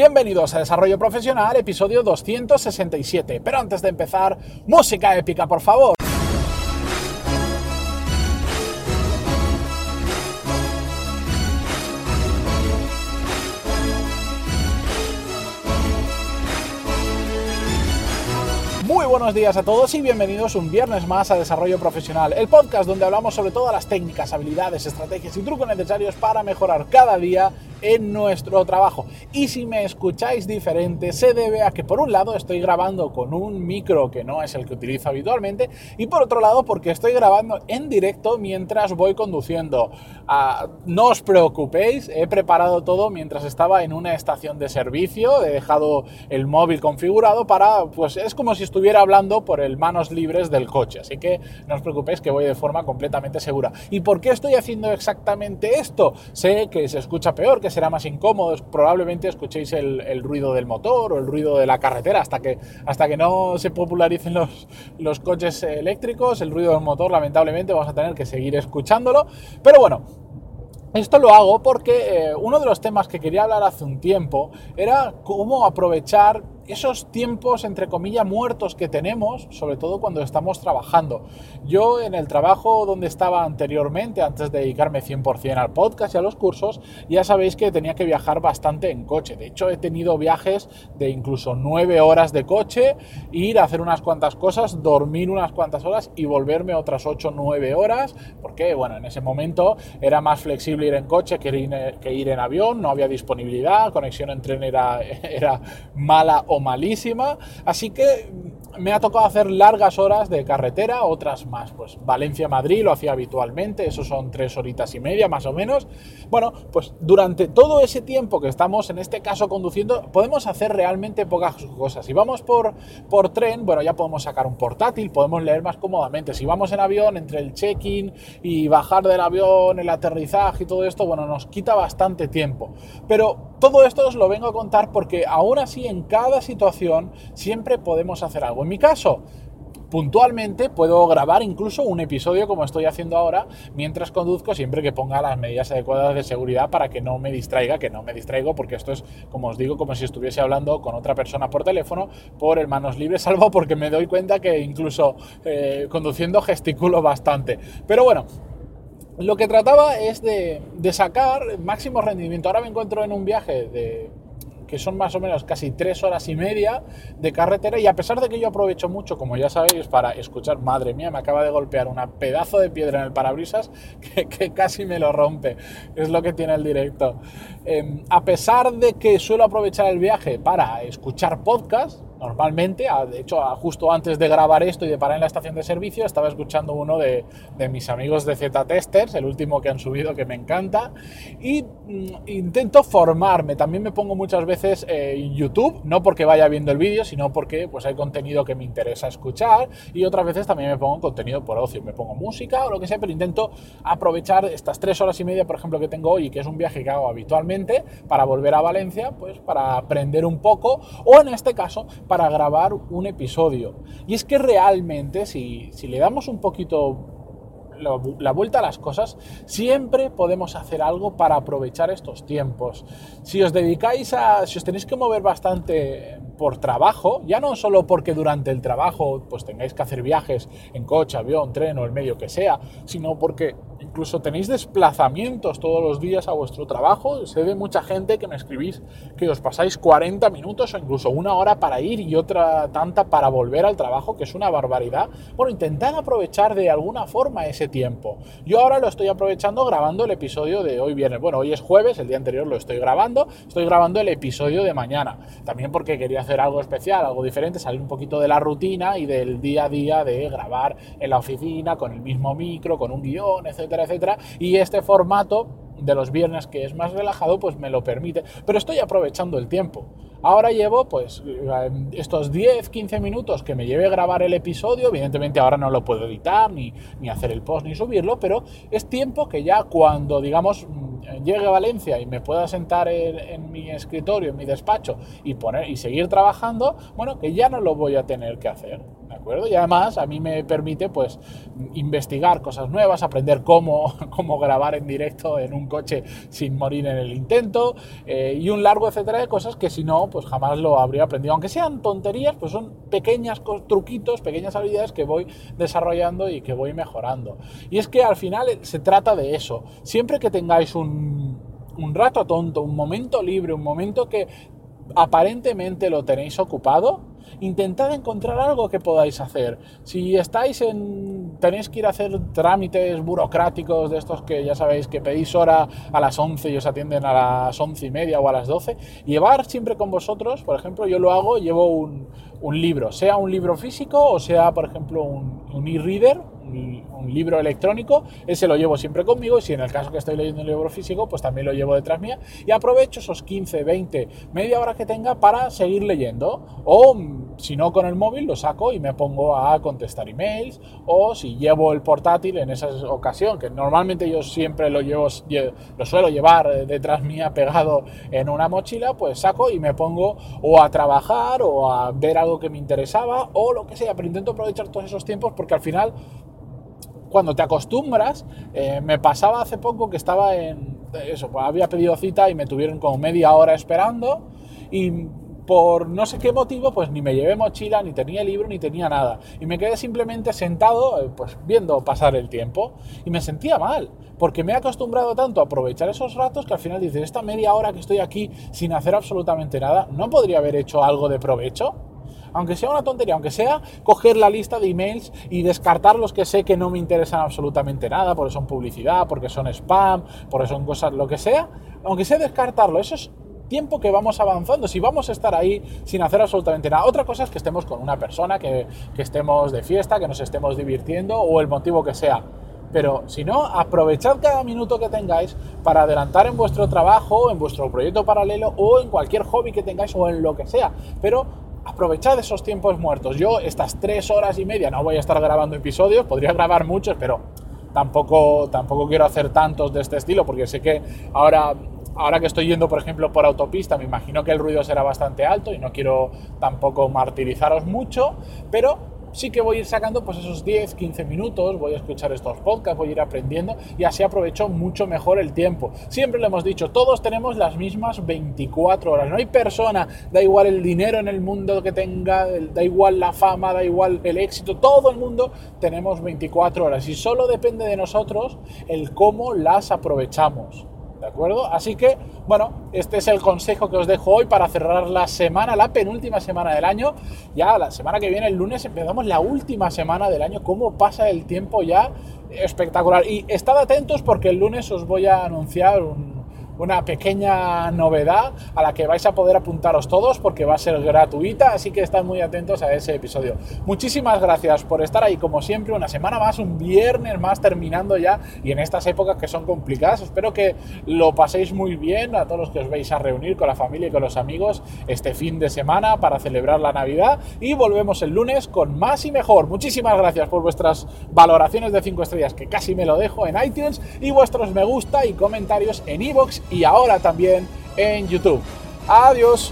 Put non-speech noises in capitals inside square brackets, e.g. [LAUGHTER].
Bienvenidos a Desarrollo Profesional, episodio 267. Pero antes de empezar, música épica, por favor. Muy buenos días a todos y bienvenidos un viernes más a Desarrollo Profesional, el podcast donde hablamos sobre todas las técnicas, habilidades, estrategias y trucos necesarios para mejorar cada día en nuestro trabajo. Y si me escucháis diferente, se debe a que por un lado estoy grabando con un micro que no es el que utilizo habitualmente y por otro lado porque estoy grabando en directo mientras voy conduciendo. Ah, no os preocupéis, he preparado todo mientras estaba en una estación de servicio, he dejado el móvil configurado para, pues es como si estuviera hablando por el manos libres del coche, así que no os preocupéis que voy de forma completamente segura. ¿Y por qué estoy haciendo exactamente esto? Sé que se escucha peor, que será más incómodo, probablemente escuchéis el, ruido del motor o el ruido de la carretera hasta que, hasta que no se popularicen los, los coches eléctricos, el ruido del motor lamentablemente vamos a tener que seguir escuchándolo, pero bueno, esto lo hago porque eh, uno de los temas que quería hablar hace un tiempo era cómo aprovechar esos tiempos, entre comillas, muertos que tenemos, sobre todo cuando estamos trabajando. Yo en el trabajo donde estaba anteriormente, antes de dedicarme 100% al podcast y a los cursos, ya sabéis que tenía que viajar bastante en coche. De hecho, he tenido viajes de incluso 9 horas de coche, ir a hacer unas cuantas cosas, dormir unas cuantas horas y volverme otras 8 o 9 horas, porque, bueno, en ese momento era más flexible ir en coche que ir, que ir en avión, no había disponibilidad, conexión en tren era, [LAUGHS] era mala o malísima, así que me ha tocado hacer largas horas de carretera, otras más, pues Valencia-Madrid lo hacía habitualmente, eso son tres horitas y media más o menos. Bueno, pues durante todo ese tiempo que estamos en este caso conduciendo, podemos hacer realmente pocas cosas. Si vamos por, por tren, bueno, ya podemos sacar un portátil, podemos leer más cómodamente. Si vamos en avión, entre el check-in y bajar del avión, el aterrizaje y todo esto, bueno, nos quita bastante tiempo. Pero todo esto os lo vengo a contar porque aún así en cada situación siempre podemos hacer algo. En mi caso, puntualmente puedo grabar incluso un episodio como estoy haciendo ahora mientras conduzco siempre que ponga las medidas adecuadas de seguridad para que no me distraiga, que no me distraigo porque esto es, como os digo, como si estuviese hablando con otra persona por teléfono por manos libres, [LAUGHS] salvo porque me doy cuenta que incluso eh, conduciendo gesticulo bastante. Pero bueno, lo que trataba es de, sacar máximo rendimiento. Ahora me encuentro en un viaje de que son más o menos casi tres horas y media de carretera y a pesar de que yo aprovecho mucho, como ya sabéis, para escuchar, madre mía, me acaba de golpear un pedazo de piedra en el parabrisas [LAUGHS] que, casi me lo rompe, es lo que tiene el directo. Em, a pesar de que suelo aprovechar el viaje para escuchar podcast, normalmente, de hecho, justo antes de grabar esto y de parar en la estación de servicio, estaba escuchando uno de, mis amigos de Z-Testers, el último que han subido que me encanta, y mm, intento formarme. También me pongo muchas veces eh, en YouTube, no porque vaya viendo el vídeo, sino porque pues, hay contenido que me interesa escuchar, y otras veces también me pongo contenido por ocio, me pongo música o lo que sea, pero intento aprovechar estas tres horas y media, por ejemplo, que tengo hoy, que es un viaje que hago habitualmente, para volver a Valencia, pues para aprender un poco, o en este caso, para grabar un episodio. Y es que realmente, si, si le damos un poquito la vuelta a las cosas, siempre podemos hacer algo para aprovechar estos tiempos. Si os dedicáis a, si os tenéis que mover bastante por trabajo, ya no solo porque durante el trabajo pues tengáis que hacer viajes en coche, avión, tren o el medio que sea, sino porque incluso tenéis desplazamientos todos los días a vuestro trabajo. Sé de mucha gente que me escribís que os pasáis 40 minutos o incluso una hora para ir y otra tanta para volver al trabajo, que es una barbaridad. Bueno, intentad aprovechar de alguna forma ese tiempo. Yo ahora lo estoy aprovechando grabando el episodio de hoy viernes. Bueno, hoy es jueves, el día anterior lo estoy grabando. Estoy grabando el episodio de mañana. También porque quería hacer algo especial, algo diferente, salir un poquito de la rutina y del día a día de grabar en la oficina con el mismo micro, con un guion, etcétera, etcétera. Y este formato de los viernes que es más relajado, pues me lo permite. Pero estoy aprovechando el tiempo. Ahora llevo pues estos 10, 15 minutos que me lleve grabar el episodio, evidentemente ahora no lo puedo editar, ni, ni hacer el post, ni subirlo, pero es tiempo que ya cuando digamos llegue a Valencia y me pueda sentar en, mi escritorio, en mi despacho y, poner, y seguir trabajando, bueno, que ya no lo voy a tener que hacer. ¿De acuerdo? Y además a mí me permite pues investigar cosas nuevas, aprender cómo, [LAUGHS] cómo grabar en directo en un coche sin morir en el intento eh, y un largo etcétera de cosas que si no pues jamás lo habría aprendido. Aunque sean tonterías, pues son pequeñas truquitos, pequeñas habilidades que voy desarrollando y que voy mejorando. Y es que al final se trata de eso. Siempre que tengáis un, un rato tonto, un momento libre, un momento que aparentemente lo tenéis ocupado, intentad encontrar algo que podáis hacer. Si estáis en. tenéis que ir a hacer trámites burocráticos de estos que ya sabéis que pedís hora a las 11 y os atienden a las 11 y media o a las 12, llevar siempre con vosotros, por ejemplo, yo lo hago, llevo un, libro, sea un libro físico o sea, por ejemplo, un, un e-reader, un, libro electrónico, ese lo llevo siempre conmigo y si en el caso que estoy leyendo un libro físico, pues también lo llevo detrás mía y aprovecho esos 15, 20, media hora que tenga para seguir leyendo o si no con el móvil lo saco y me pongo a contestar emails o si llevo el portátil en esa ocasión, que normalmente yo siempre lo llevo, lo suelo llevar detrás mía pegado en una mochila, pues saco y me pongo o a trabajar o a ver algo que me interesaba o lo que sea, pero intento aprovechar todos esos tiempos porque al final cuando te acostumbras, eh, me pasaba hace poco que estaba en eso, pues había pedido cita y me tuvieron como media hora esperando y por no sé qué motivo, pues ni me llevé mochila, ni tenía libro, ni tenía nada. Y me quedé simplemente sentado, eh, pues viendo pasar el tiempo. Y me sentía mal, porque me he acostumbrado tanto a aprovechar esos ratos que al final dices, esta media hora que estoy aquí sin hacer absolutamente nada, ¿no podría haber hecho algo de provecho? aunque sea una tontería, aunque sea coger la lista de emails y descartar los que sé que no me interesan absolutamente nada, porque son publicidad, porque son spam, porque son cosas, lo que sea, aunque sea descartarlo, eso es tiempo que vamos avanzando, si vamos a estar ahí sin hacer absolutamente nada. Otra cosa es que estemos con una persona, que, estemos de fiesta, que nos estemos divirtiendo o el motivo que sea. Pero si no, aprovechad cada minuto que tengáis para adelantar en vuestro trabajo, en vuestro proyecto paralelo o en cualquier hobby que tengáis o en lo que sea. Pero aprovechad esos tiempos muertos. Yo estas tres horas y media no voy a estar grabando episodios, podría grabar muchos, pero tampoco, tampoco quiero hacer tantos de este estilo, porque sé que ahora, ahora que estoy yendo, por ejemplo, por autopista, me imagino que el ruido será bastante alto y no quiero tampoco martirizaros mucho, pero sí que voy a ir sacando pues esos 10, 15 minutos, voy a escuchar estos podcasts, voy a ir aprendiendo y así aprovecho mucho mejor el tiempo. Siempre lo hemos dicho, todos tenemos las mismas 24 horas, no hay persona, da igual el dinero en el mundo que tenga, da igual la fama, da igual el éxito, todo el mundo tenemos 24 horas y solo depende de nosotros el cómo las aprovechamos. ¿De acuerdo? Así que, bueno, este es el consejo que os dejo hoy para cerrar la semana, la penúltima semana del año. Ya la semana que viene, el lunes, empezamos la última semana del año. ¿Cómo pasa el tiempo ya? Espectacular. Y estad atentos porque el lunes os voy a anunciar un, una pequeña novedad a la que vais a poder apuntaros todos porque va a ser gratuita, así que estad muy atentos a ese episodio. Muchísimas gracias por estar ahí como siempre, una semana más, un viernes más terminando ya y en estas épocas que son complicadas. Espero que lo paséis muy bien a todos los que os vais a reunir con la familia y con los amigos este fin de semana para celebrar la Navidad y volvemos el lunes con más y mejor. Muchísimas gracias por vuestras valoraciones de 5 estrellas que casi me lo dejo en iTunes y vuestros me gusta y comentarios en iVoox y ahora también en YouTube. Adiós.